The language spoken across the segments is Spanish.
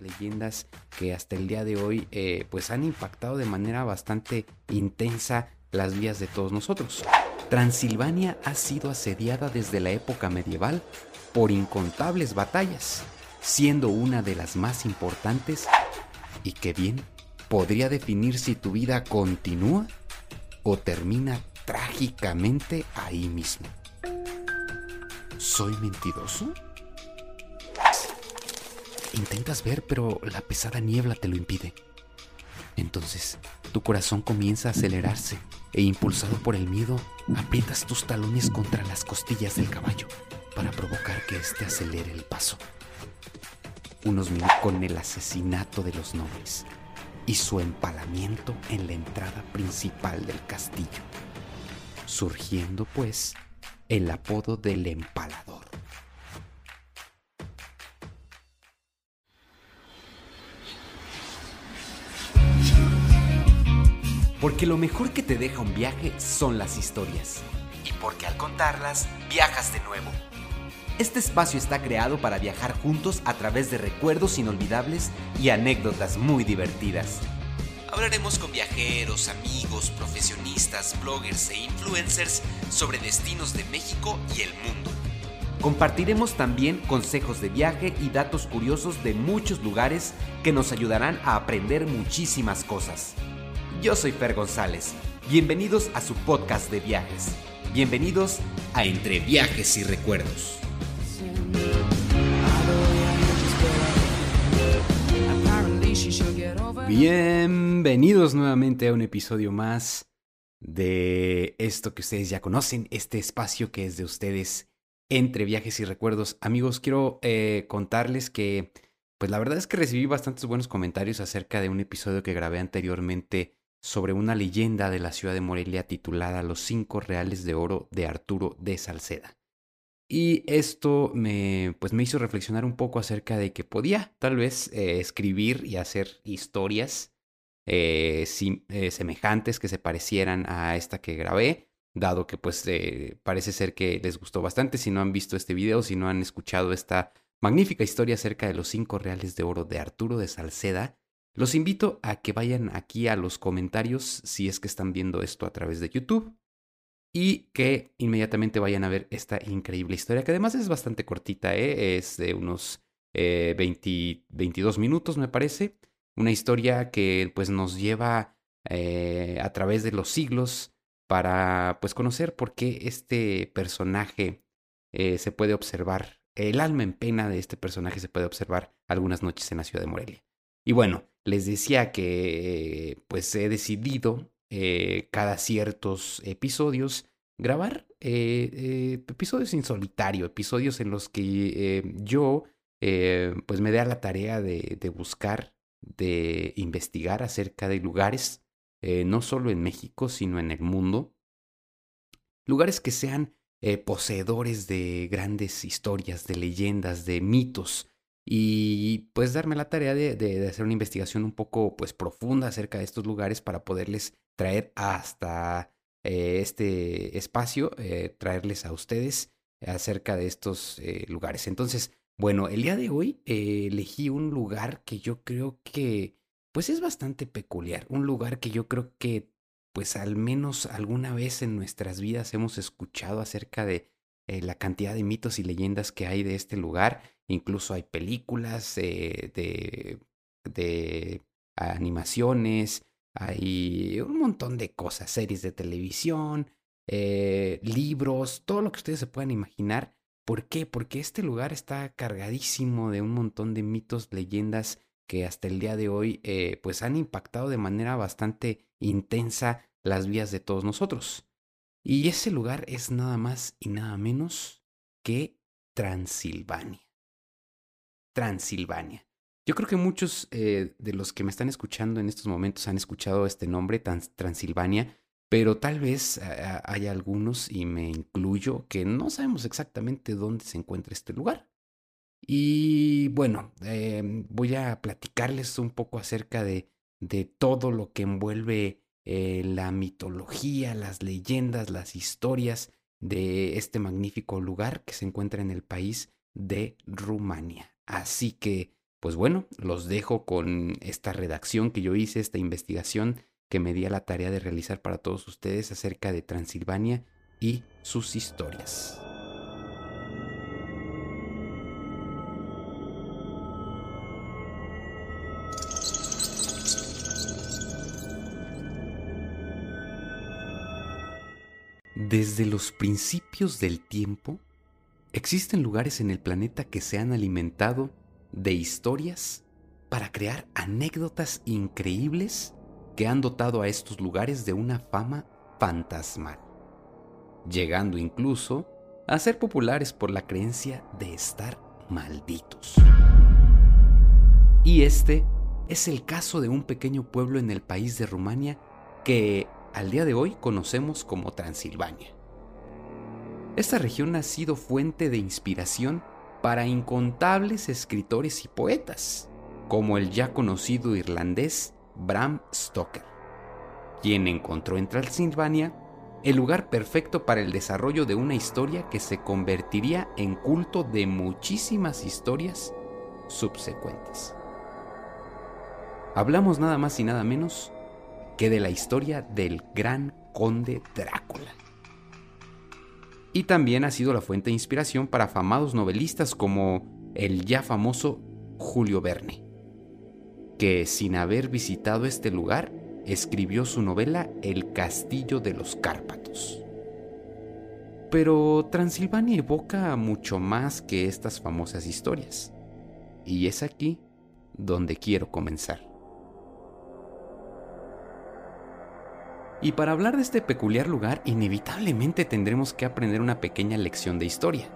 leyendas que hasta el día de hoy eh, pues han impactado de manera bastante intensa las vías de todos nosotros. Transilvania ha sido asediada desde la época medieval por incontables batallas, siendo una de las más importantes y que bien podría definir si tu vida continúa o termina trágicamente ahí mismo. ¿Soy mentiroso? Intentas ver, pero la pesada niebla te lo impide. Entonces, tu corazón comienza a acelerarse e impulsado por el miedo, aprietas tus talones contra las costillas del caballo para provocar que éste acelere el paso. Unos minutos con el asesinato de los nobles y su empalamiento en la entrada principal del castillo, surgiendo pues el apodo del empalador. Porque lo mejor que te deja un viaje son las historias. Y porque al contarlas, viajas de nuevo. Este espacio está creado para viajar juntos a través de recuerdos inolvidables y anécdotas muy divertidas. Hablaremos con viajeros, amigos, profesionistas, bloggers e influencers sobre destinos de México y el mundo. Compartiremos también consejos de viaje y datos curiosos de muchos lugares que nos ayudarán a aprender muchísimas cosas. Yo soy Fer González. Bienvenidos a su podcast de viajes. Bienvenidos a Entre Viajes y Recuerdos. Bienvenidos nuevamente a un episodio más de esto que ustedes ya conocen, este espacio que es de ustedes entre viajes y recuerdos. Amigos, quiero eh, contarles que, pues la verdad es que recibí bastantes buenos comentarios acerca de un episodio que grabé anteriormente sobre una leyenda de la ciudad de Morelia titulada Los cinco reales de oro de Arturo de Salceda. Y esto me, pues me hizo reflexionar un poco acerca de que podía tal vez eh, escribir y hacer historias eh, eh, semejantes que se parecieran a esta que grabé, dado que pues parece ser que les gustó bastante. Si no han visto este video, si no han escuchado esta magnífica historia acerca de los cinco reales de oro de Arturo de Salceda, los invito a que vayan aquí a los comentarios si es que están viendo esto a través de YouTube y que inmediatamente vayan a ver esta increíble historia, que además es bastante cortita, ¿eh? es de unos 22 minutos me parece, una historia que pues nos lleva eh, a través de los siglos para pues conocer por qué este personaje eh, se puede observar, el alma en pena de este personaje se puede observar algunas noches en la ciudad de Morelia. Y bueno, les decía que pues he decidido eh, cada ciertos episodios grabar eh, eh, episodios en solitario, episodios en los que yo pues me dé a la tarea de, buscar, de investigar acerca de lugares, no solo en México, sino en el mundo, lugares que sean poseedores de grandes historias, de leyendas, de mitos, y pues darme la tarea de, hacer una investigación un poco pues profunda acerca de estos lugares para poderles traer hasta eh, este espacio, eh, traerles a ustedes acerca de estos eh, lugares. Entonces, bueno, el día de hoy elegí un lugar que yo creo que pues es bastante peculiar, un lugar que yo creo que pues al menos alguna vez en nuestras vidas hemos escuchado acerca de la cantidad de mitos y leyendas que hay de este lugar Incluso hay películas eh, de, de animaciones, hay un montón de cosas, series de televisión, eh, libros, todo lo que ustedes se puedan imaginar. ¿Por qué? Porque este lugar está cargadísimo de un montón de mitos, leyendas que hasta el día de hoy eh, pues han impactado de manera bastante intensa las vías de todos nosotros. Y ese lugar es nada más y nada menos que Transilvania. Transilvania. Yo creo que muchos eh, de los que me están escuchando en estos momentos han escuchado este nombre, Transilvania, pero tal vez haya algunos, y me incluyo, que no sabemos exactamente dónde se encuentra este lugar. Y bueno, em, voy a platicarles un poco acerca de, de todo lo que envuelve eh, la mitología, las leyendas, las historias de este magnífico lugar que se encuentra en el país de Rumania. Así que Pues bueno, los dejo con esta redacción que yo hice, esta investigación que me di a la tarea de realizar para todos ustedes acerca de Transilvania y sus historias. Desde los principios del tiempo, existen lugares en el planeta que se han alimentado de historias para crear anécdotas increíbles que han dotado a estos lugares de una fama fantasmal, llegando incluso a ser populares por la creencia de estar malditos. Y este es el caso de un pequeño pueblo en el país de Rumania que al día de hoy conocemos como Transilvania. Esta región ha sido fuente de inspiración para incontables escritores y poetas, como el ya conocido irlandés Bram Stoker, quien encontró en Transilvania el lugar perfecto para el desarrollo de una historia que se convertiría en culto de muchísimas historias subsecuentes. Hablamos nada más y nada menos que de la historia del gran conde Drácula. Y también ha sido la fuente de inspiración para afamados novelistas como el ya famoso Julio Verne, que sin haber visitado este lugar escribió su novela El Castillo de los Cárpatos. Pero Transilvania evoca mucho más que estas famosas historias. Y es aquí donde quiero comenzar. Y para hablar de este peculiar lugar, inevitablemente tendremos que aprender una pequeña lección de historia.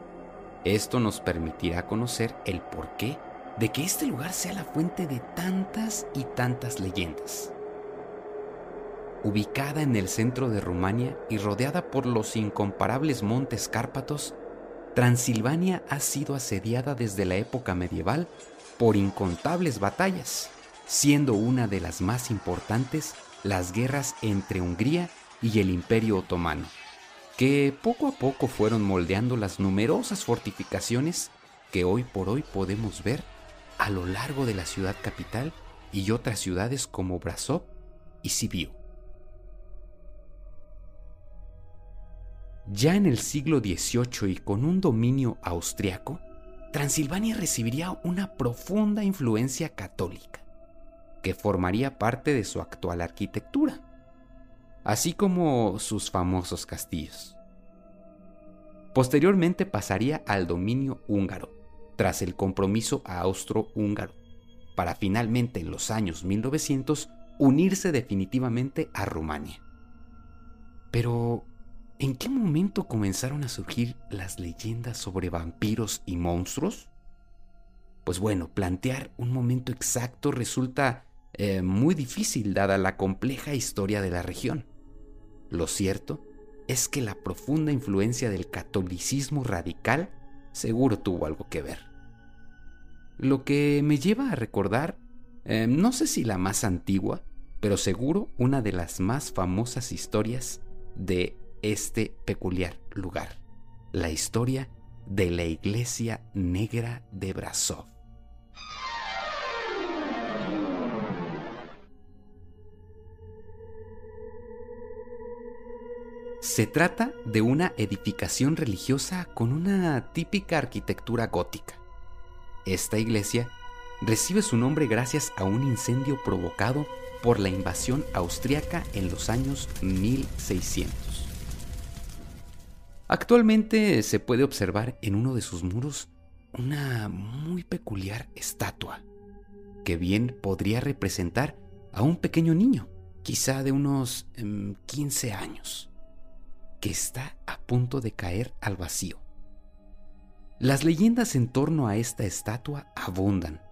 Esto nos permitirá conocer el porqué de que este lugar sea la fuente de tantas y tantas leyendas. Ubicada en el centro de Rumania y rodeada por los incomparables montes Cárpatos, Transilvania ha sido asediada desde la época medieval por incontables batallas, siendo una de las más importantes las guerras entre Hungría y el Imperio Otomano, que poco a poco fueron moldeando las numerosas fortificaciones que hoy por hoy podemos ver a lo largo de la ciudad capital y otras ciudades como Brasov y Sibiu. Ya en el siglo XVIII y con un dominio austriaco, Transilvania recibiría una profunda influencia católica que formaría parte de su actual arquitectura, así como sus famosos castillos. Posteriormente pasaría al dominio húngaro, tras el compromiso austro-húngaro, para finalmente en los años 1900 unirse definitivamente a Rumania. Pero, ¿en qué momento comenzaron a surgir las leyendas sobre vampiros y monstruos? Pues bueno, plantear un momento exacto resulta eh, muy difícil dada la compleja historia de la región. Lo cierto es que la profunda influencia del catolicismo radical seguro tuvo algo que ver. Lo que me lleva a recordar, eh, no sé si la más antigua, pero seguro una de las más famosas historias de este peculiar lugar, la historia de la iglesia negra de Brasov. Se trata de una edificación religiosa con una típica arquitectura gótica. Esta iglesia recibe su nombre gracias a un incendio provocado por la invasión austriaca en los años 1600. Actualmente se puede observar en uno de sus muros una muy peculiar estatua, que bien podría representar a un pequeño niño, quizá de unos 15 em, años que está a punto de caer al vacío. Las leyendas en torno a esta estatua abundan,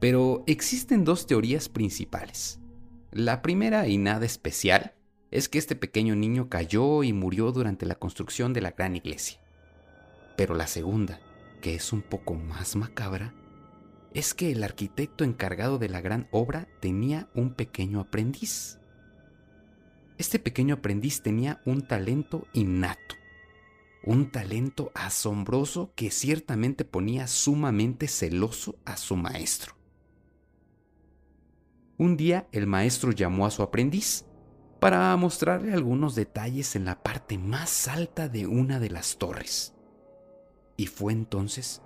pero existen dos teorías principales. La primera y nada especial es que este pequeño niño cayó y murió durante la construcción de la gran iglesia. Pero la segunda, que es un poco más macabra, es que el arquitecto encargado de la gran obra tenía un pequeño aprendiz. Este pequeño aprendiz tenía un talento innato, un talento asombroso que ciertamente ponía sumamente celoso a su maestro. un día el maestro llamó a su aprendiz para mostrarle algunos detalles en la parte más alta de una de las torres. Y fue entonces,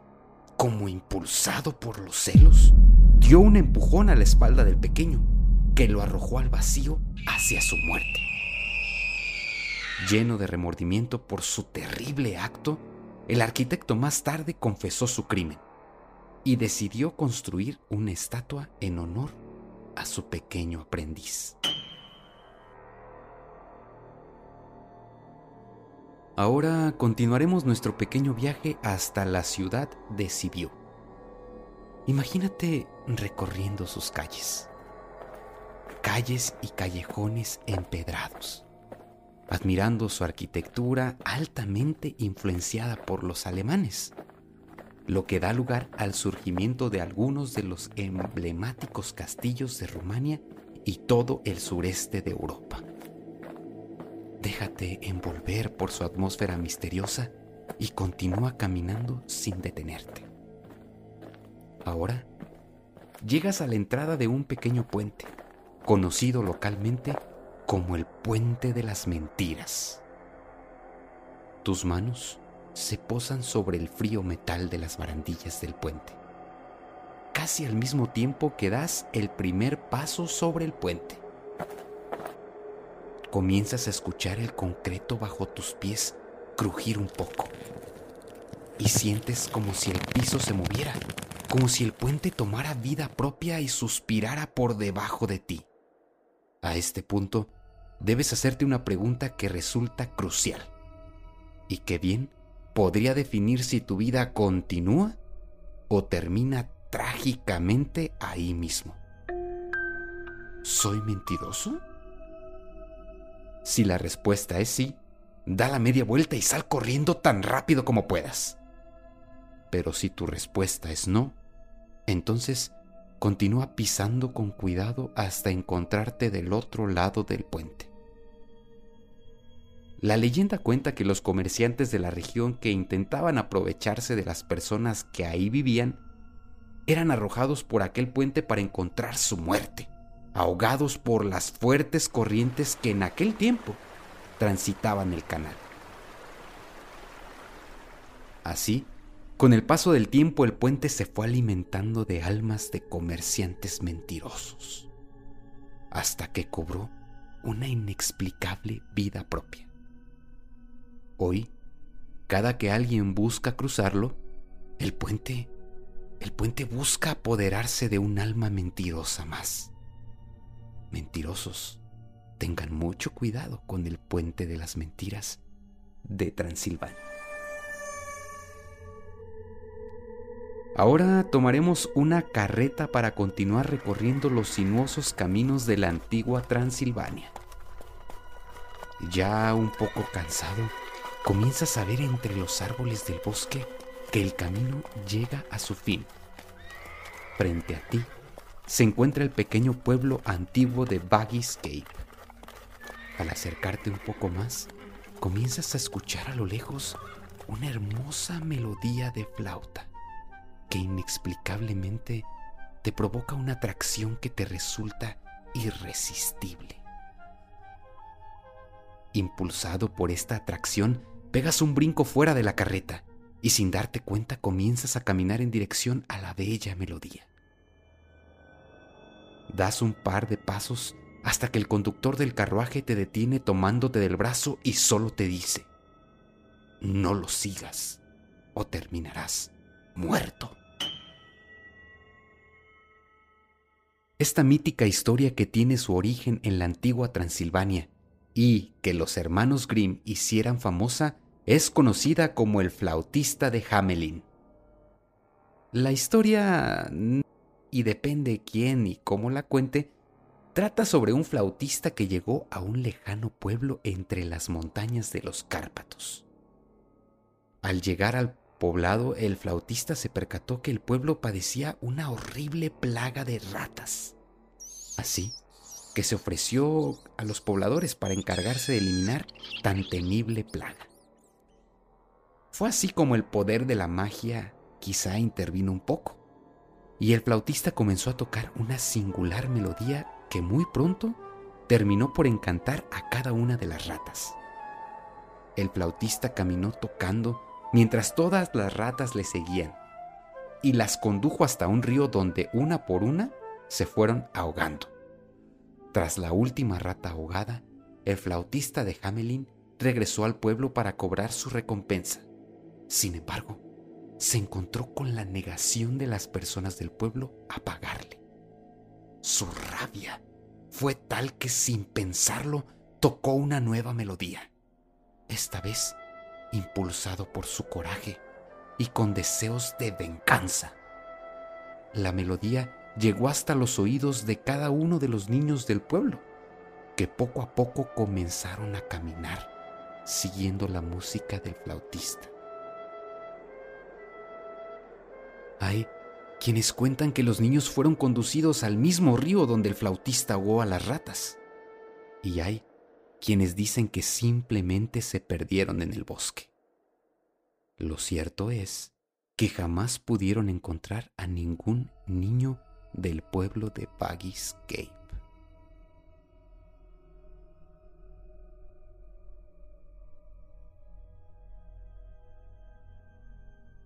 como impulsado por los celos, dio un empujón a la espalda del pequeño, que lo arrojó al vacío hacia su muerte. Lleno de remordimiento por su terrible acto, el arquitecto más tarde confesó su crimen y decidió construir una estatua en honor a su pequeño aprendiz. Ahora continuaremos nuestro pequeño viaje hasta la ciudad de Sibiu. Imagínate recorriendo sus calles. Calles y callejones empedrados, admirando su arquitectura altamente influenciada por los alemanes, lo que da lugar al surgimiento de algunos de los emblemáticos castillos de Rumania y todo el sureste de Europa. Déjate envolver por su atmósfera misteriosa y continúa caminando sin detenerte. Ahora, llegas a la entrada de un pequeño puente, conocido localmente como el Puente de las Mentiras. Tus manos se posan sobre el frío metal de las barandillas del puente, casi al mismo tiempo que das el primer paso sobre el puente comienzas a escuchar el concreto bajo tus pies crujir un poco. Y sientes como si el piso se moviera, como si el puente tomara vida propia y suspirara por debajo de ti. A este punto, debes hacerte una pregunta que resulta crucial y que bien podría definir si tu vida continúa o termina trágicamente ahí mismo. ¿Soy mentiroso? Si la respuesta es sí, da la media vuelta y sal corriendo tan rápido como puedas. Pero si tu respuesta es no, entonces continúa pisando con cuidado hasta encontrarte del otro lado del puente. La leyenda cuenta que los comerciantes de la región que intentaban aprovecharse de las personas que ahí vivían eran arrojados por aquel puente para encontrar su muerte ahogados por las fuertes corrientes que en aquel tiempo transitaban el canal. Así, con el paso del tiempo el puente se fue alimentando de almas de comerciantes mentirosos, hasta que cobró una inexplicable vida propia. Hoy, cada que alguien busca cruzarlo, el puente, el puente busca apoderarse de un alma mentirosa más mentirosos, tengan mucho cuidado con el puente de las mentiras de Transilvania. Ahora tomaremos una carreta para continuar recorriendo los sinuosos caminos de la antigua Transilvania. Ya un poco cansado, comienzas a ver entre los árboles del bosque que el camino llega a su fin. Frente a ti se encuentra el pequeño pueblo antiguo de Baggy's Cape. Al acercarte un poco más, comienzas a escuchar a lo lejos una hermosa melodía de flauta que inexplicablemente te provoca una atracción que te resulta irresistible. Impulsado por esta atracción, pegas un brinco fuera de la carreta y sin darte cuenta comienzas a caminar en dirección a la bella melodía. Das un par de pasos hasta que el conductor del carruaje te detiene tomándote del brazo y solo te dice, no lo sigas o terminarás muerto. Esta mítica historia que tiene su origen en la antigua Transilvania y que los hermanos Grimm hicieran famosa es conocida como el flautista de Hamelin. La historia y depende quién y cómo la cuente, trata sobre un flautista que llegó a un lejano pueblo entre las montañas de los Cárpatos. Al llegar al poblado, el flautista se percató que el pueblo padecía una horrible plaga de ratas. Así que se ofreció a los pobladores para encargarse de eliminar tan temible plaga. Fue así como el poder de la magia quizá intervino un poco y el flautista comenzó a tocar una singular melodía que muy pronto terminó por encantar a cada una de las ratas. El flautista caminó tocando mientras todas las ratas le seguían y las condujo hasta un río donde una por una se fueron ahogando. Tras la última rata ahogada, el flautista de Hamelin regresó al pueblo para cobrar su recompensa. Sin embargo, se encontró con la negación de las personas del pueblo a pagarle. Su rabia fue tal que sin pensarlo tocó una nueva melodía, esta vez impulsado por su coraje y con deseos de venganza. La melodía llegó hasta los oídos de cada uno de los niños del pueblo, que poco a poco comenzaron a caminar siguiendo la música del flautista. Hay quienes cuentan que los niños fueron conducidos al mismo río donde el flautista ahogó a las ratas. Y hay quienes dicen que simplemente se perdieron en el bosque. Lo cierto es que jamás pudieron encontrar a ningún niño del pueblo de Baggy's Cape.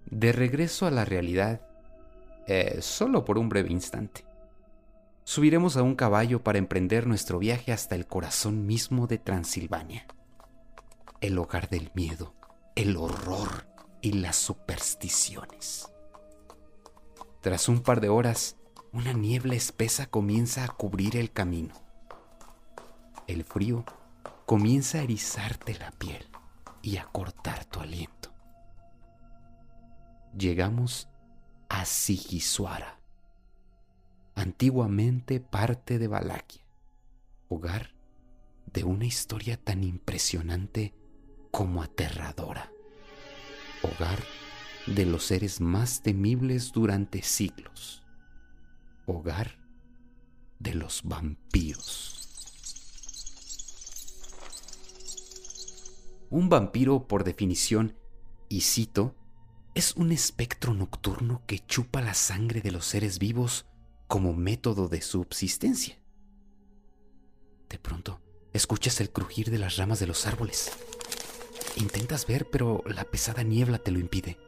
De regreso a la realidad, eh, solo por un breve instante. Subiremos a un caballo para emprender nuestro viaje hasta el corazón mismo de Transilvania, el hogar del miedo, el horror y las supersticiones. Tras un par de horas, una niebla espesa comienza a cubrir el camino. El frío comienza a erizarte la piel y a cortar tu aliento. Llegamos a Sigiswara, antiguamente parte de Valaquia, hogar de una historia tan impresionante como aterradora, hogar de los seres más temibles durante siglos, hogar de los vampiros. Un vampiro, por definición, y cito, es un espectro nocturno que chupa la sangre de los seres vivos como método de subsistencia. De pronto, escuchas el crujir de las ramas de los árboles. Intentas ver, pero la pesada niebla te lo impide.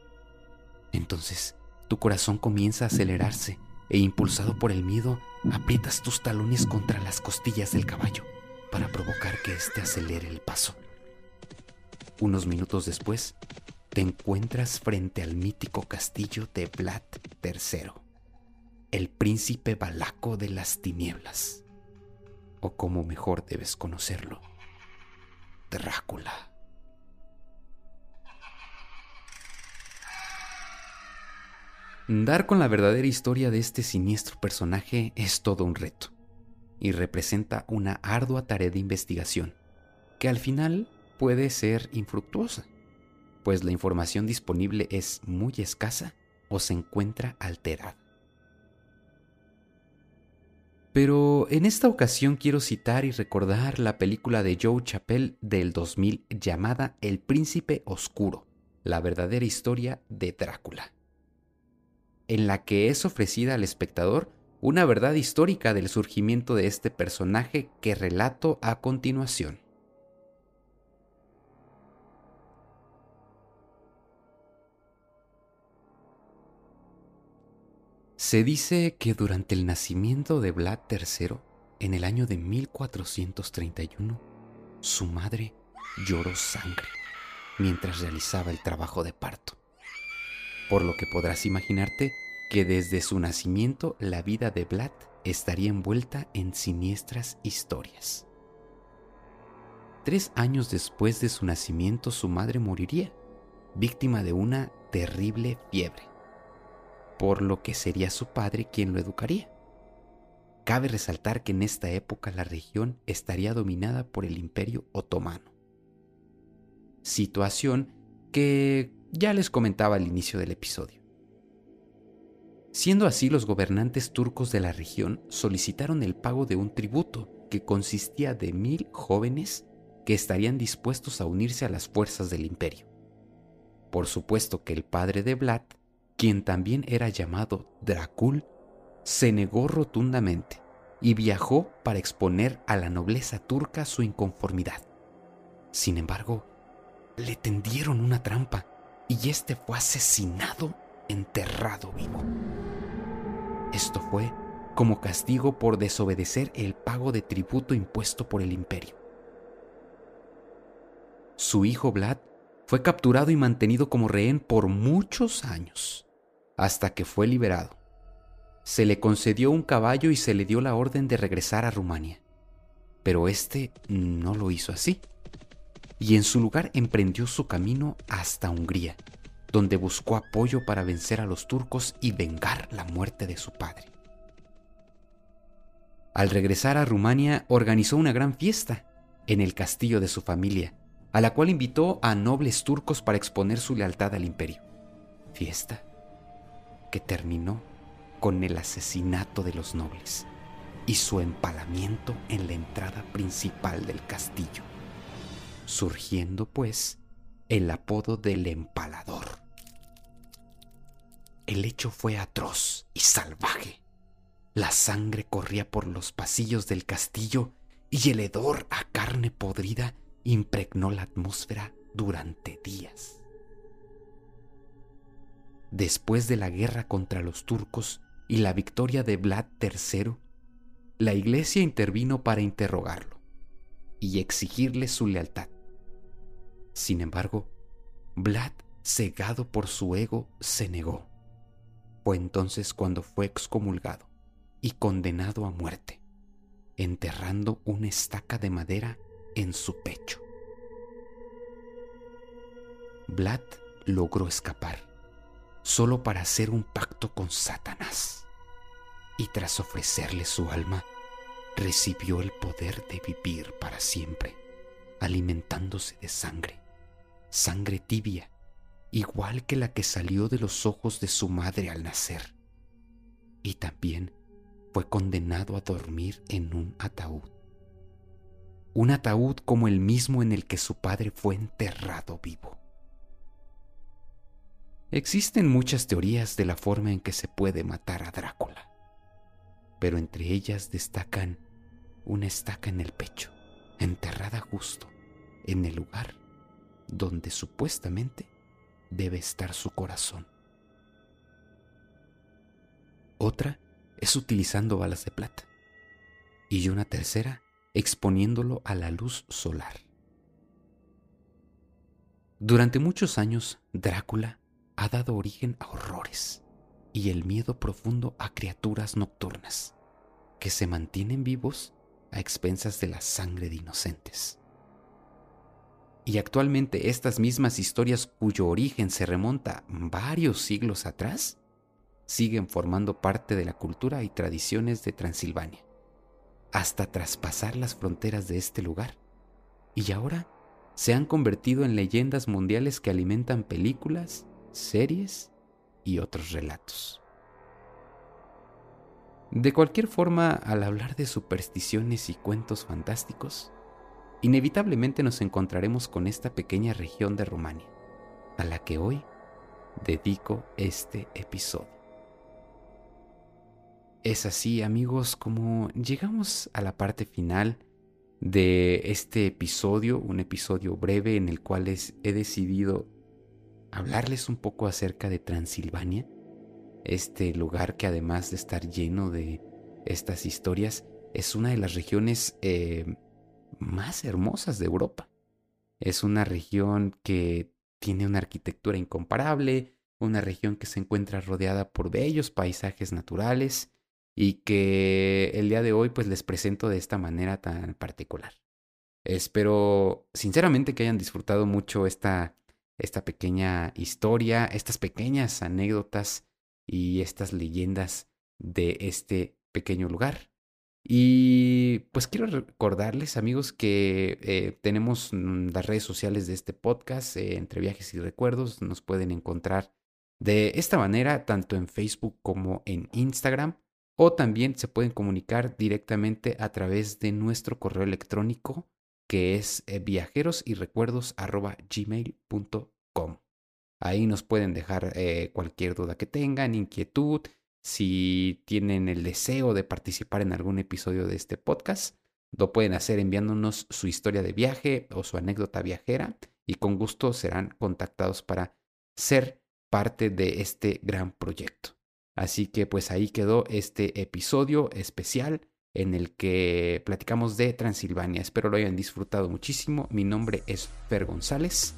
Entonces, tu corazón comienza a acelerarse e impulsado por el miedo, aprietas tus talones contra las costillas del caballo para provocar que éste acelere el paso. Unos minutos después, te encuentras frente al mítico castillo de Vlad III, el príncipe balaco de las tinieblas, o como mejor debes conocerlo, Drácula. Dar con la verdadera historia de este siniestro personaje es todo un reto y representa una ardua tarea de investigación que al final puede ser infructuosa pues la información disponible es muy escasa o se encuentra alterada. Pero en esta ocasión quiero citar y recordar la película de Joe Chappelle del 2000 llamada El Príncipe Oscuro, la verdadera historia de Drácula, en la que es ofrecida al espectador una verdad histórica del surgimiento de este personaje que relato a continuación. Se dice que durante el nacimiento de Vlad III, en el año de 1431, su madre lloró sangre mientras realizaba el trabajo de parto. Por lo que podrás imaginarte que desde su nacimiento la vida de Vlad estaría envuelta en siniestras historias. Tres años después de su nacimiento su madre moriría, víctima de una terrible fiebre por lo que sería su padre quien lo educaría. Cabe resaltar que en esta época la región estaría dominada por el imperio otomano. Situación que ya les comentaba al inicio del episodio. Siendo así, los gobernantes turcos de la región solicitaron el pago de un tributo que consistía de mil jóvenes que estarían dispuestos a unirse a las fuerzas del imperio. Por supuesto que el padre de Vlad quien también era llamado Dracul, se negó rotundamente y viajó para exponer a la nobleza turca su inconformidad. Sin embargo, le tendieron una trampa y este fue asesinado, enterrado vivo. Esto fue como castigo por desobedecer el pago de tributo impuesto por el imperio. Su hijo Vlad fue capturado y mantenido como rehén por muchos años, hasta que fue liberado. Se le concedió un caballo y se le dio la orden de regresar a Rumania. Pero este no lo hizo así, y en su lugar emprendió su camino hasta Hungría, donde buscó apoyo para vencer a los turcos y vengar la muerte de su padre. Al regresar a Rumania organizó una gran fiesta en el castillo de su familia, a la cual invitó a nobles turcos para exponer su lealtad al imperio. Fiesta que terminó con el asesinato de los nobles y su empalamiento en la entrada principal del castillo, surgiendo pues el apodo del empalador. El hecho fue atroz y salvaje. La sangre corría por los pasillos del castillo y el hedor a carne podrida impregnó la atmósfera durante días. Después de la guerra contra los turcos y la victoria de Vlad III, la iglesia intervino para interrogarlo y exigirle su lealtad. Sin embargo, Vlad, cegado por su ego, se negó. Fue entonces cuando fue excomulgado y condenado a muerte, enterrando una estaca de madera en su pecho. Vlad logró escapar solo para hacer un pacto con Satanás y tras ofrecerle su alma, recibió el poder de vivir para siempre, alimentándose de sangre, sangre tibia, igual que la que salió de los ojos de su madre al nacer. Y también fue condenado a dormir en un ataúd un ataúd como el mismo en el que su padre fue enterrado vivo. Existen muchas teorías de la forma en que se puede matar a Drácula, pero entre ellas destacan una estaca en el pecho, enterrada justo en el lugar donde supuestamente debe estar su corazón. Otra es utilizando balas de plata y una tercera exponiéndolo a la luz solar. Durante muchos años, Drácula ha dado origen a horrores y el miedo profundo a criaturas nocturnas que se mantienen vivos a expensas de la sangre de inocentes. Y actualmente estas mismas historias cuyo origen se remonta varios siglos atrás siguen formando parte de la cultura y tradiciones de Transilvania hasta traspasar las fronteras de este lugar. Y ahora se han convertido en leyendas mundiales que alimentan películas, series y otros relatos. De cualquier forma, al hablar de supersticiones y cuentos fantásticos, inevitablemente nos encontraremos con esta pequeña región de Rumania, a la que hoy dedico este episodio. Es así, amigos, como llegamos a la parte final de este episodio, un episodio breve en el cual he decidido hablarles un poco acerca de Transilvania, este lugar que además de estar lleno de estas historias, es una de las regiones eh, más hermosas de Europa. Es una región que tiene una arquitectura incomparable, una región que se encuentra rodeada por bellos paisajes naturales, y que el día de hoy pues les presento de esta manera tan particular. Espero sinceramente que hayan disfrutado mucho esta, esta pequeña historia, estas pequeñas anécdotas y estas leyendas de este pequeño lugar. Y pues quiero recordarles amigos que eh, tenemos las redes sociales de este podcast, eh, entre viajes y recuerdos, nos pueden encontrar de esta manera tanto en Facebook como en Instagram o también se pueden comunicar directamente a través de nuestro correo electrónico que es eh, viajeros y recuerdos gmail.com. Ahí nos pueden dejar eh, cualquier duda que tengan, inquietud, Si tienen el deseo de participar en algún episodio de este podcast, lo pueden hacer enviándonos su historia de viaje o su anécdota viajera y con gusto serán contactados para ser parte de este gran proyecto. Así que pues ahí quedó este episodio especial en el que platicamos de Transilvania. Espero lo hayan disfrutado muchísimo. Mi nombre es Fer González.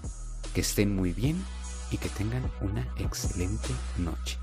Que estén muy bien y que tengan una excelente noche.